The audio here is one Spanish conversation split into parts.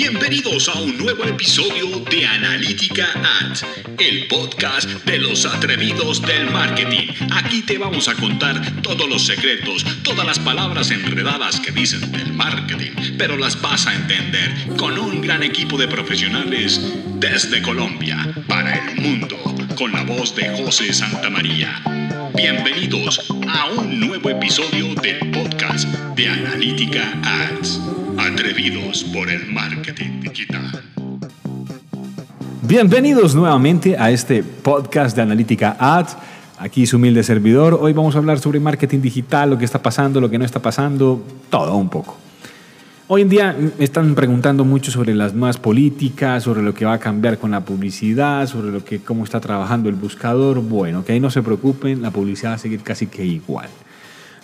Bienvenidos a un nuevo episodio de Analítica Ads, el podcast de los atrevidos del marketing. Aquí te vamos a contar todos los secretos, todas las palabras enredadas que dicen del marketing, pero las vas a entender con un gran equipo de profesionales desde Colombia para el mundo, con la voz de José Santamaría. Bienvenidos a un nuevo episodio del podcast de Analítica Ads. Atrevidos por el marketing digital. Bienvenidos nuevamente a este podcast de Analítica Ads. Aquí su humilde servidor. Hoy vamos a hablar sobre marketing digital, lo que está pasando, lo que no está pasando, todo un poco. Hoy en día me están preguntando mucho sobre las nuevas políticas, sobre lo que va a cambiar con la publicidad, sobre lo que, cómo está trabajando el buscador. Bueno, que ahí no se preocupen, la publicidad va a seguir casi que igual.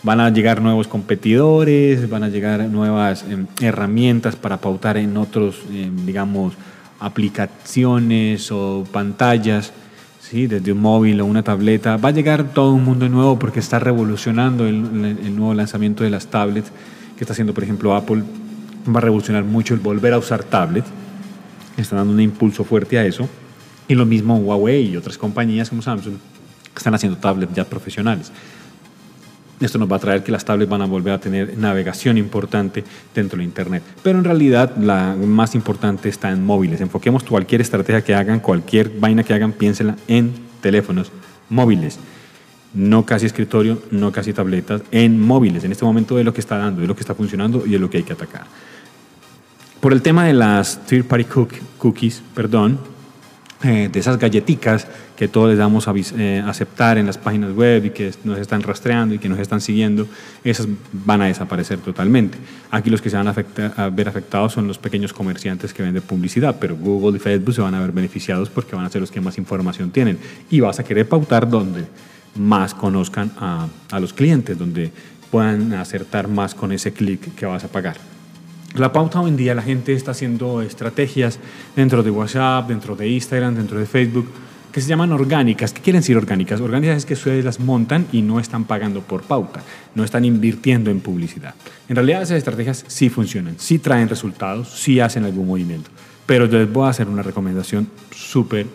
Van a llegar nuevos competidores, van a llegar nuevas em, herramientas para pautar en otros, em, digamos, aplicaciones o pantallas, ¿sí? desde un móvil o una tableta. Va a llegar todo un mundo nuevo porque está revolucionando el, el nuevo lanzamiento de las tablets que está haciendo, por ejemplo, Apple. Va a revolucionar mucho el volver a usar tablets. Está dando un impulso fuerte a eso. Y lo mismo Huawei y otras compañías como Samsung que están haciendo tablets ya profesionales. Esto nos va a traer que las tablets van a volver a tener navegación importante dentro de Internet. Pero en realidad la más importante está en móviles. Enfoquemos cualquier estrategia que hagan, cualquier vaina que hagan, piénsela en teléfonos móviles. No casi escritorio, no casi tabletas, en móviles. En este momento es lo que está dando, es lo que está funcionando y es lo que hay que atacar. Por el tema de las third party cookies, perdón, eh, de esas galletitas que todos les damos a eh, aceptar en las páginas web y que nos están rastreando y que nos están siguiendo, esas van a desaparecer totalmente. Aquí los que se van a, ver afectados son los pequeños comerciantes que venden publicidad, pero Google y Facebook se van a ver beneficiados porque van a ser los que más información tienen y vas a querer pautar donde más conozcan a los clientes, donde puedan acertar más con ese clic que vas a pagar. La pauta hoy en día la gente está haciendo estrategias dentro de WhatsApp, dentro de Instagram, dentro de Facebook, que se llaman orgánicas. ¿Qué quieren decir orgánicas? Orgánicas es que ustedes las montan y no están pagando por pauta, no están invirtiendo en publicidad. En realidad esas estrategias sí funcionan, sí traen resultados, sí hacen algún movimiento. Pero yo les voy a hacer una recomendación súper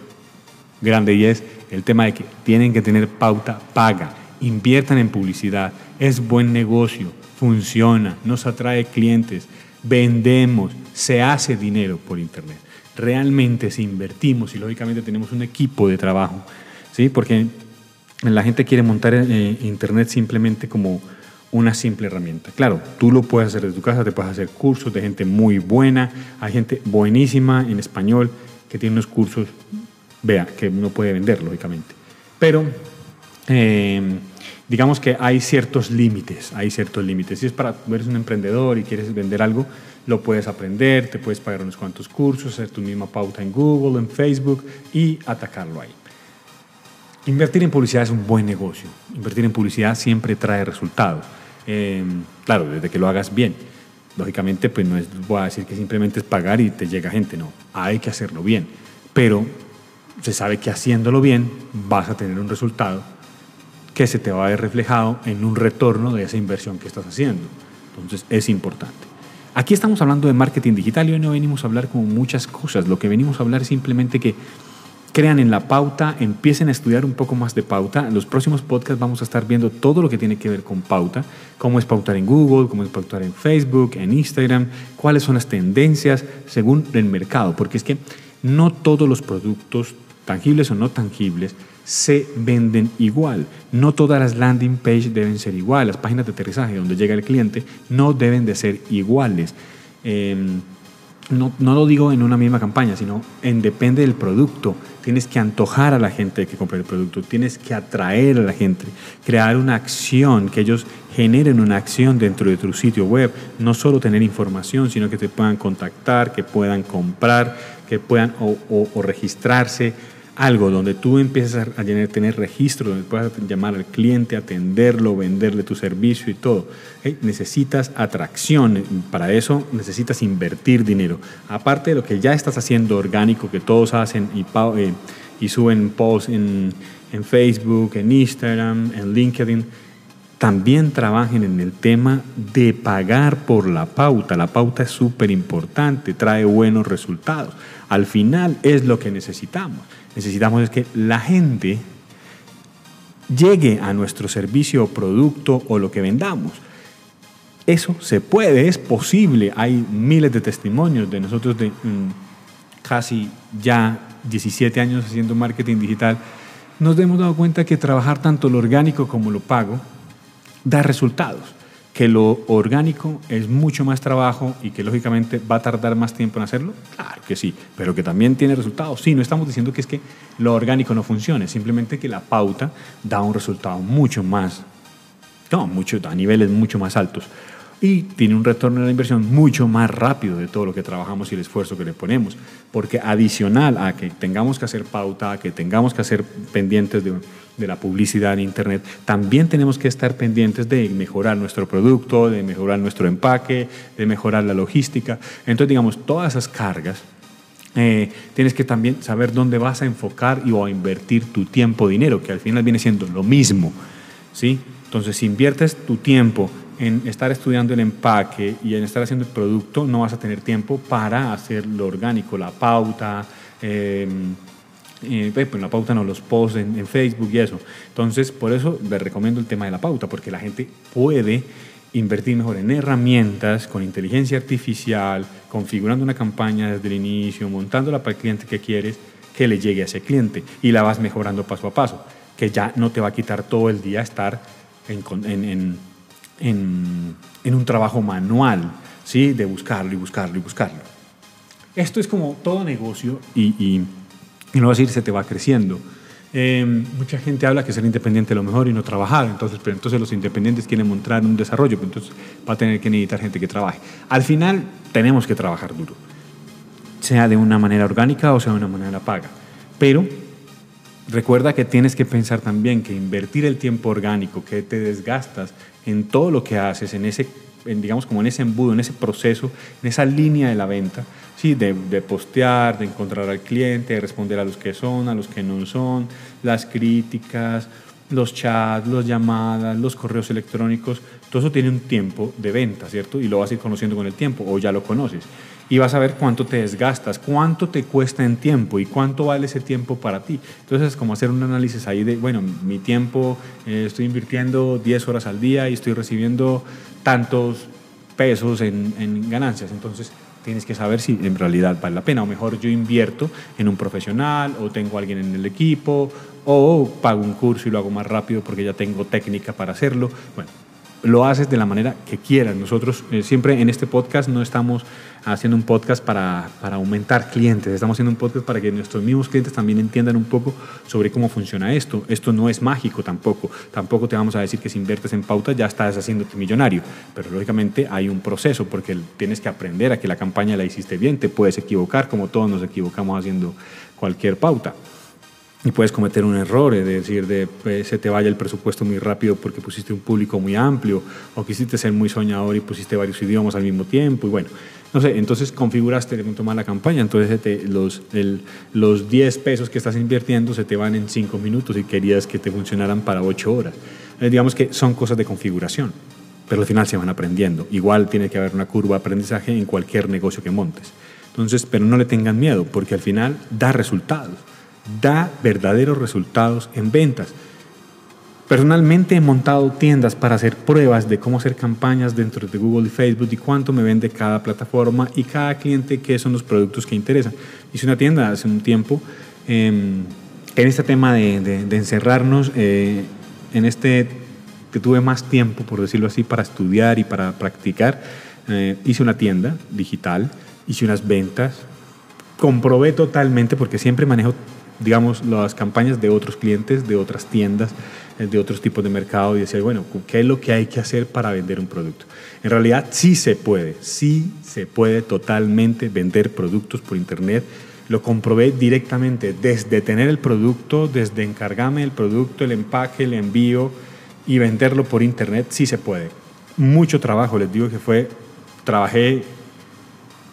grande y es el tema de que tienen que tener pauta paga, inviertan en publicidad, es buen negocio, funciona, nos atrae clientes vendemos, se hace dinero por Internet. Realmente si invertimos y lógicamente tenemos un equipo de trabajo, ¿sí? porque la gente quiere montar eh, Internet simplemente como una simple herramienta. Claro, tú lo puedes hacer desde tu casa, te puedes hacer cursos de gente muy buena, hay gente buenísima en español que tiene unos cursos, vea, que uno puede vender, lógicamente. Pero eh, digamos que hay ciertos límites, hay ciertos límites. Si es para, eres un emprendedor y quieres vender algo, lo puedes aprender, te puedes pagar unos cuantos cursos, hacer tu misma pauta en Google, en Facebook y atacarlo ahí. Invertir en publicidad es un buen negocio. Invertir en publicidad siempre trae resultados. Eh, claro, desde que lo hagas bien. Lógicamente, pues no es, voy a decir que simplemente es pagar y te llega gente, no. Hay que hacerlo bien. Pero se sabe que haciéndolo bien vas a tener un resultado que se te va a ver reflejado en un retorno de esa inversión que estás haciendo. Entonces es importante. Aquí estamos hablando de marketing digital y hoy no venimos a hablar como muchas cosas. Lo que venimos a hablar es simplemente que crean en la pauta, empiecen a estudiar un poco más de pauta. En los próximos podcasts vamos a estar viendo todo lo que tiene que ver con pauta, cómo es pautar en Google, cómo es pautar en Facebook, en Instagram, cuáles son las tendencias según el mercado, porque es que no todos los productos tangibles o no tangibles se venden igual. No todas las landing page deben ser iguales. Las páginas de aterrizaje donde llega el cliente no deben de ser iguales. Em, no, no, lo digo en una misma campaña, sino en depende del producto. Tienes que antojar a la gente que compre el producto, tienes que atraer a la gente, crear una acción, que ellos generen una acción dentro de tu sitio web. No solo tener información, sino que te puedan contactar, que puedan comprar, que puedan o registrarse algo donde tú empieces a tener registro, donde puedas llamar al cliente, atenderlo, venderle tu servicio y todo. Necesitas atracción, para eso necesitas invertir dinero. Aparte de lo que ya estás haciendo orgánico, que todos hacen y, eh, y suben posts en, en Facebook, en Instagram, en LinkedIn, también trabajen en el tema de pagar por la pauta. La pauta es súper importante, trae buenos resultados. Al final es lo que necesitamos. Necesitamos es que la gente llegue a nuestro servicio o producto o lo que vendamos. Eso se puede, es posible. Hay miles de testimonios de nosotros de mm, casi ya 17 años haciendo marketing digital. Nos hemos dado cuenta que trabajar tanto lo orgánico como lo pago da resultados, que lo orgánico es mucho más trabajo y que lógicamente va a tardar más tiempo en hacerlo, claro que sí, pero que también tiene resultados. Sí, no estamos diciendo que es que lo orgánico no funcione, simplemente que la pauta da un resultado mucho más, no, mucho, a niveles mucho más altos y tiene un retorno de la inversión mucho más rápido de todo lo que trabajamos y el esfuerzo que le ponemos. Porque adicional a que tengamos que hacer pauta, a que tengamos que hacer pendientes de, de, la publicidad en Internet, también tenemos que estar pendientes de mejorar nuestro producto, de mejorar nuestro empaque, de mejorar la logística. Entonces, digamos, todas esas cargas. Eh, tienes que también saber dónde vas a enfocar y o a invertir tu tiempo, dinero, que al final viene siendo lo mismo. ¿sí? Entonces, si inviertes tu tiempo en estar estudiando el empaque y en estar haciendo el producto, no vas a tener tiempo para hacer lo orgánico, la pauta, em, eh, pues la pauta no, los posts en, Facebook y eso. Entonces, por eso les recomiendo el tema de la pauta, porque la gente puede invertir mejor en herramientas con inteligencia artificial, configurando una campaña desde el inicio, montándola para el cliente que quieres, que le llegue a ese cliente y la vas mejorando paso a paso, que ya no te va a quitar todo el día estar en, en en, un trabajo manual, ¿sí? de buscarlo y buscarlo y buscarlo. Esto es como todo negocio y, y, no va a decir se te va creciendo. Eh, mucha gente habla que ser independiente es lo mejor y no trabajar, entonces, pero entonces los independientes quieren mostrar un desarrollo, pero entonces va a tener que necesitar gente que trabaje. Al final tenemos que trabajar duro, sea de una manera orgánica o sea de una manera paga, pero recuerda que tienes que pensar también que invertir el tiempo orgánico, que te desgastas en todo lo que haces, en ese, digamos como en ese embudo, en ese proceso, en esa línea de la venta, ¿sí? de, de postear, de encontrar al cliente, de responder a los que son, a los que no son, las críticas, los chats, las llamadas, los correos electrónicos, todo eso tiene un tiempo de venta, ¿cierto? Y lo vas a ir conociendo con el tiempo, o ya lo conoces y vas a ver cuánto te desgastas, cuánto te cuesta en tiempo y cuánto vale ese tiempo para ti. Entonces es como hacer un análisis ahí de, bueno, mi tiempo, eh, estoy invirtiendo 10 horas al día y estoy recibiendo tantos pesos en, en ganancias. Entonces tienes que saber si en realidad vale la pena. O mejor yo invierto en un profesional o tengo alguien en el equipo o pago un curso y lo hago más rápido porque ya tengo técnica para hacerlo. Bueno, lo haces de la manera que quieras. Nosotros eh, siempre en este podcast no estamos haciendo un podcast para, para, aumentar clientes, estamos haciendo un podcast para que nuestros mismos clientes también entiendan un poco sobre cómo funciona esto. Esto no es mágico tampoco, tampoco te vamos a decir que si inviertes en pauta ya estás haciéndote millonario, pero lógicamente hay un proceso porque tienes que aprender a que la campaña la hiciste bien, te puedes equivocar como todos nos equivocamos haciendo cualquier pauta y puedes cometer un error, es decir, de pues, se te vaya el presupuesto muy rápido porque pusiste un público muy amplio o quisiste ser muy soñador y pusiste varios idiomas al mismo tiempo y bueno, no sé, entonces configuraste de pronto mal la campaña, entonces te, los, el, los 10 pesos que estás invirtiendo se te van en 5 minutos y querías que te funcionaran para 8 horas. Eh, digamos que son cosas de configuración, pero al final se van aprendiendo. Igual tiene que haber una curva de aprendizaje en cualquier negocio que montes. Entonces, pero no le tengan miedo porque al final da resultados da verdaderos resultados en ventas. Personalmente he montado tiendas para hacer pruebas de cómo hacer campañas dentro de Google y Facebook y cuánto me vende cada plataforma y cada cliente qué son los productos que interesan. Hice una tienda hace un tiempo em, en este tema de, encerrarnos, eh, en este que tuve más tiempo, por decirlo así, para estudiar y para practicar. Eh, hice una tienda digital, hice unas ventas, comprobé totalmente, porque siempre manejo digamos, las campañas de otros clientes, de otras tiendas, eh, de otros tipos de mercado y decir, bueno, ¿qué es lo que hay que hacer para vender un producto? En realidad sí se puede, sí se puede totalmente vender productos por Internet. Lo comprobé directamente desde tener el producto, desde encargarme del producto, el empaque, el envío y venderlo por Internet, sí se puede. Mucho trabajo, les digo que fue, trabajé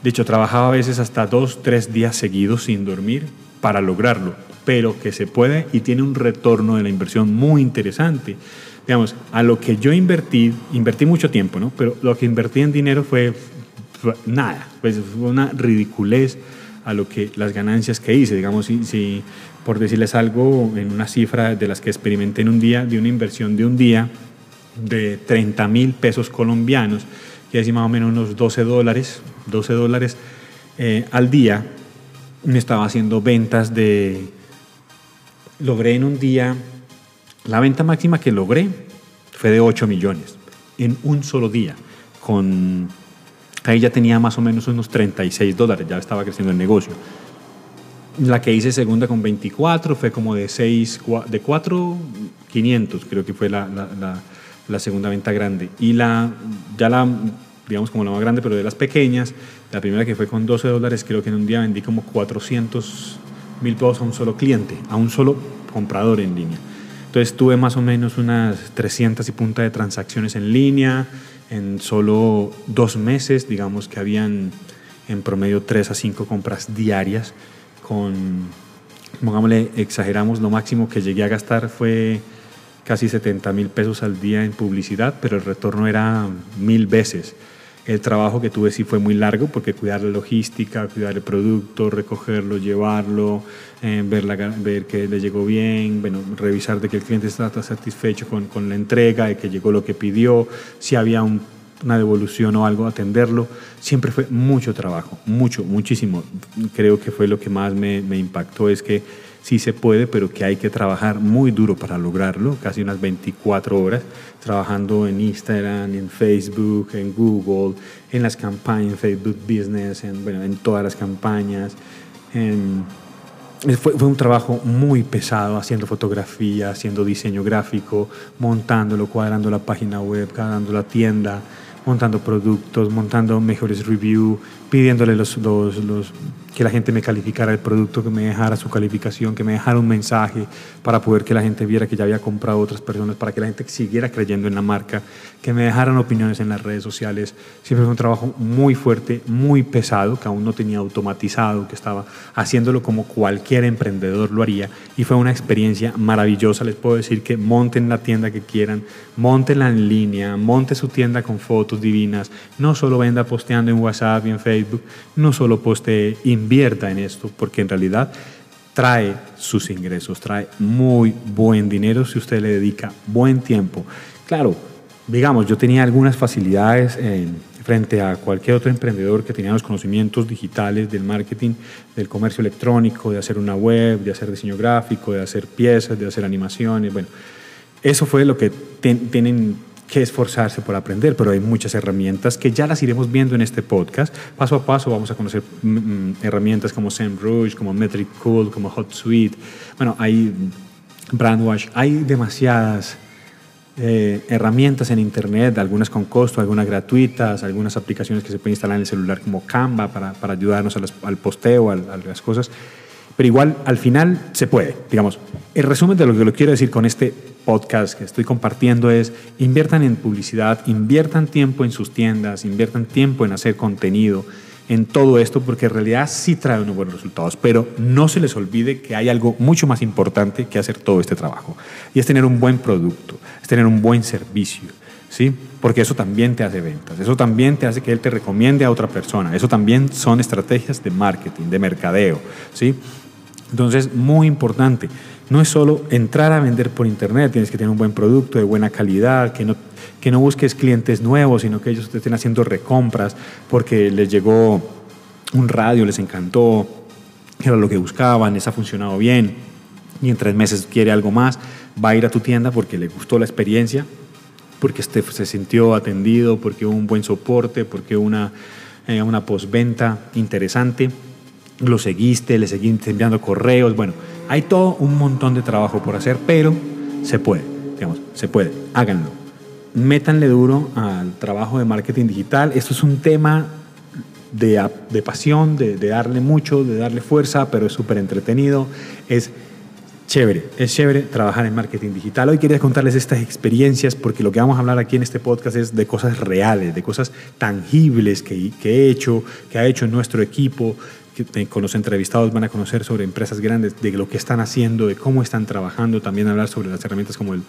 De hecho, trabajaba a veces hasta dos, tres días seguidos sin dormir para lograrlo, pero que se puede y tiene un retorno de la inversión muy interesante. Digamos, a lo que yo invertí, invertí mucho tiempo, ¿no? Pero lo que invertí en dinero fue, fue nada, pues fue una ridiculez a lo que las ganancias que hice. Digamos, si, si por decirles algo, en una cifra de las que experimenté en un día, de una inversión de un día de 30 mil pesos colombianos, que es más o menos unos 12 dólares, 12 dólares eh, al día, me estaba haciendo ventas de, logré en un día, la venta máxima que logré fue de 8 millones, en un solo día, con, ahí ya tenía más o menos unos 36 dólares, ya estaba creciendo el negocio. La que hice segunda con 24 fue como de 6, de 4, 500 creo que fue la, la, la, segunda venta grande. Y la, ya la, digamos como la más grande, pero de las pequeñas, la primera que fue con 12 dólares, creo que en un día vendí como 400 mil pesos a un solo cliente, a un solo comprador en línea. Entonces tuve más o menos unas 300 y punta de transacciones en línea en solo dos meses, digamos que habían en promedio 3 a 5 compras diarias con, pongámosle, exageramos, lo máximo que llegué a gastar fue casi 70 mil pesos al día en publicidad, pero el retorno era mil veces. El trabajo que tuve sí fue muy largo porque cuidar la logística, cuidar el producto, recogerlo, llevarlo, eh, ver, que le llegó bien, bueno, revisar de que el cliente está satisfecho con, la entrega, de que llegó lo que pidió, si había un una devolución o algo, atenderlo, siempre fue mucho trabajo, mucho, muchísimo. Creo que fue lo que más me, me, impactó, es que sí se puede, pero que hay que trabajar muy duro para lograrlo, casi unas 24 horas, trabajando en Instagram, en Facebook, en Google, en las campañas, en Facebook Business, en, todas las campañas. Fue, fue, un trabajo muy pesado haciendo fotografía, haciendo diseño gráfico, montándolo, cuadrando la página web, cuadrando la tienda, montando productos, montando mejores reviews, pidiéndole los, los, los, que la gente me calificara el producto, que me dejara su calificación, que me dejara un mensaje para poder que la gente viera que ya había comprado otras personas, para que la gente siguiera creyendo en la marca, que me dejaran opiniones en las redes sociales. Siempre fue un trabajo muy fuerte, muy pesado, que aún no tenía automatizado, que estaba haciéndolo como cualquier emprendedor lo haría. Y fue una experiencia maravillosa. Les puedo decir que monten la tienda que quieran, montenla en línea, monte su tienda con fotos divinas, no solo venda posteando en WhatsApp y en Facebook, Facebook, no solo poste, invierta en esto, porque en realidad trae sus ingresos, trae muy buen dinero si usted le dedica buen tiempo. Claro, digamos, yo tenía algunas facilidades en, frente a cualquier otro emprendedor que tenía los conocimientos digitales del marketing, del comercio electrónico, de hacer una web, de hacer diseño gráfico, de hacer piezas, de hacer animaciones. Bueno, eso fue lo que tienen que esforzarse por aprender, pero hay muchas herramientas que ya las iremos viendo en este podcast. Paso a paso vamos a conocer mm, mm, herramientas como SEMrush, como Metric Cool, como HotSuite. Bueno, hay Brandwash, hay demasiadas eh, herramientas en Internet, algunas con costo, algunas gratuitas, algunas aplicaciones que se pueden instalar en el celular como Canva para, para ayudarnos al posteo, a, a las cosas. Pero igual, al final se puede. Digamos, el resumen de lo que lo quiero decir con este podcast que estoy compartiendo es inviertan en publicidad, inviertan tiempo en sus tiendas, inviertan tiempo en hacer contenido, en todo esto, porque en realidad sí trae unos buenos resultados, pero no se les olvide que hay algo mucho más importante que hacer todo este trabajo, y es tener un buen producto, es tener un buen servicio, ¿sí? Porque eso también te hace ventas, eso también te hace que él te recomiende a otra persona, eso también son estrategias de marketing, de mercadeo, ¿sí? Entonces, muy importante no es solo entrar a vender por internet, tienes que tener un buen producto de buena calidad, que no, que no busques clientes nuevos, sino que ellos te estén haciendo recompras porque les llegó un radio, les encantó, era lo que buscaban, les ha funcionado bien y en tres meses quiere algo más, va a ir a tu tienda porque le gustó la experiencia, porque este se sintió atendido, porque hubo un buen soporte, porque una, eh, una postventa interesante, lo seguiste, le seguiste enviando correos, bueno hay todo un montón de trabajo por hacer, pero se puede, digamos, se puede, háganlo. Métanle duro al trabajo de marketing digital. Esto es un tema de, de pasión, de, darle mucho, de darle fuerza, pero es súper entretenido. Es Chévere, es chévere trabajar en marketing digital. Hoy quería contarles estas experiencias porque lo que vamos a hablar aquí en este podcast es de cosas reales, de cosas tangibles que, he hecho, que ha hecho nuestro equipo, con los entrevistados van a conocer sobre empresas grandes, de lo que están haciendo, de cómo están trabajando, también hablar sobre las herramientas como el,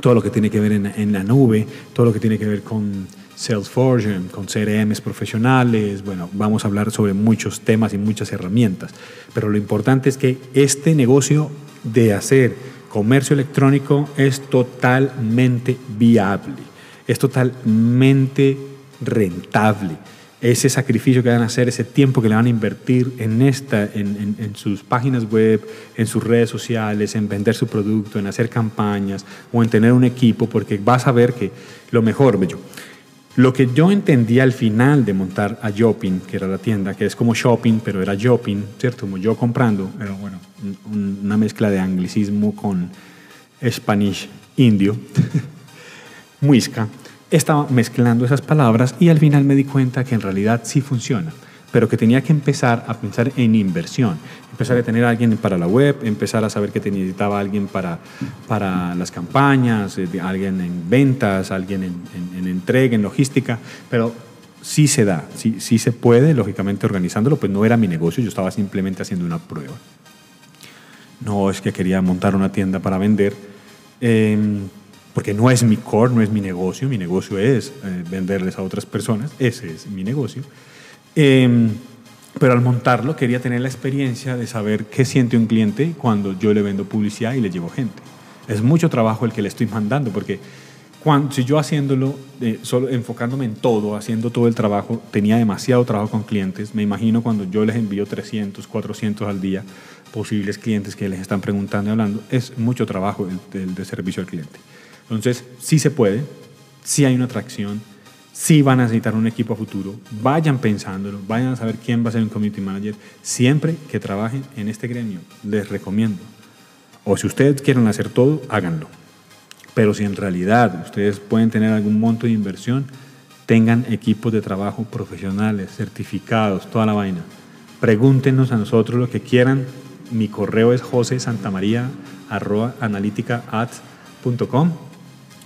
todo lo que tiene que ver en, en la nube, todo lo que tiene que ver con Salesforce, con CRMs profesionales, bueno, vamos a hablar sobre muchos temas y muchas herramientas, pero lo importante es que este negocio de hacer comercio electrónico es totalmente viable, es totalmente rentable. Ese sacrificio que van a hacer, ese tiempo que le van a invertir en, esta, en, en sus páginas web, en sus redes sociales, en vender su producto, en hacer campañas o en tener un equipo, porque vas a ver que lo mejor, bello, lo que yo entendía al final de montar a Shopping, que era la tienda, que es como shopping, pero era Shopping, ¿cierto? Como yo comprando, era bueno, una mezcla de anglicismo con Spanish indio, muisca. Estaba mezclando esas palabras y al final me di cuenta que en realidad sí funciona pero que tenía que empezar a pensar en inversión, empezar a tener a alguien para la web, empezar a saber que necesitaba alguien para, para las campañas, eh, alguien en ventas, alguien en, en, entrega, en logística, pero sí se da, sí, sí se puede, lógicamente organizándolo, pues no era mi negocio, yo estaba simplemente haciendo una prueba. No es que quería montar una tienda para vender, em, porque no es mi core, no es mi negocio, mi negocio es eh, venderles a otras personas, ese es mi negocio. Em, pero al montarlo quería tener la experiencia de saber qué siente un cliente cuando yo le vendo publicidad y le llevo gente. Es mucho trabajo el que le estoy mandando, porque cuando, si yo haciéndolo, eh, solo enfocándome en todo, haciendo todo el trabajo, tenía demasiado trabajo con clientes. Me imagino cuando yo les envío 300, 400 al día, posibles clientes que les están preguntando y hablando, es mucho trabajo el, el de servicio al cliente. Entonces, sí se puede, sí hay una atracción, si van a necesitar un equipo a futuro, vayan pensándolo, vayan a saber quién va a ser un community manager, siempre que trabajen en este gremio, les recomiendo. O si ustedes quieren hacer todo, háganlo. Pero si en realidad ustedes pueden tener algún monto de inversión, tengan equipos de trabajo profesionales, certificados, toda la vaina. Pregúntenos a nosotros lo que quieran. Mi correo es josesantamaria.analítica.com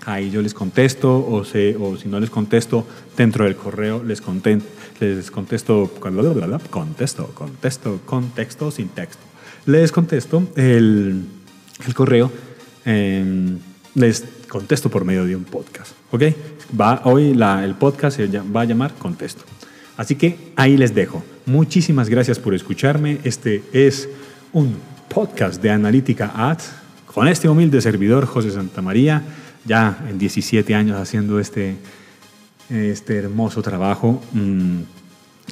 ahí yo les contesto o, o si no les contesto dentro del correo les, les contesto, contesto, contesto, contexto sin texto. Les contesto el, el correo, em, les contesto por medio de un podcast. ¿Ok? Va, hoy la, el podcast se va a llamar Contesto. Así que ahí les dejo. Muchísimas gracias por escucharme. Este es un podcast de Analítica Ads con este humilde servidor José Santamaría ya en 17 años haciendo este, este hermoso trabajo, mm,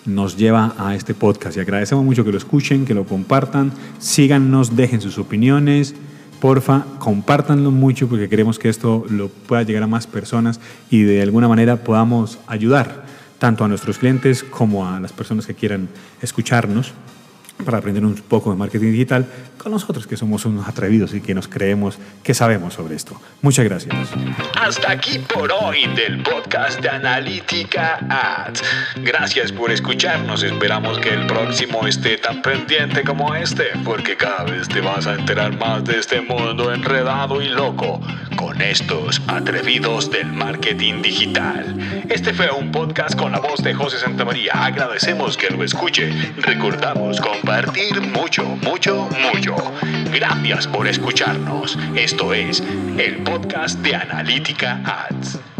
nos lleva a este podcast. Y agradecemos mucho que lo escuchen, que lo compartan, síganos, dejen sus opiniones. Porfa, compártanlo mucho porque queremos que esto lo pueda llegar a más personas y de alguna manera podamos ayudar tanto a nuestros clientes como a las personas que quieran escucharnos para aprender un poco de marketing digital con nosotros que somos unos atrevidos y que nos creemos que sabemos sobre esto. Muchas gracias. Hasta aquí por hoy del podcast de Analítica Ads. Gracias por escucharnos. Esperamos que el próximo esté tan pendiente como este, porque cada vez te vas a enterar más de este mundo enredado y loco con estos atrevidos del marketing digital. Este fue un podcast con la voz de José Santamaría. Agradecemos que lo escuche. Recordamos compartir mucho, mucho, mucho. Gracias por escucharnos. Esto es el podcast de Analítica Ads.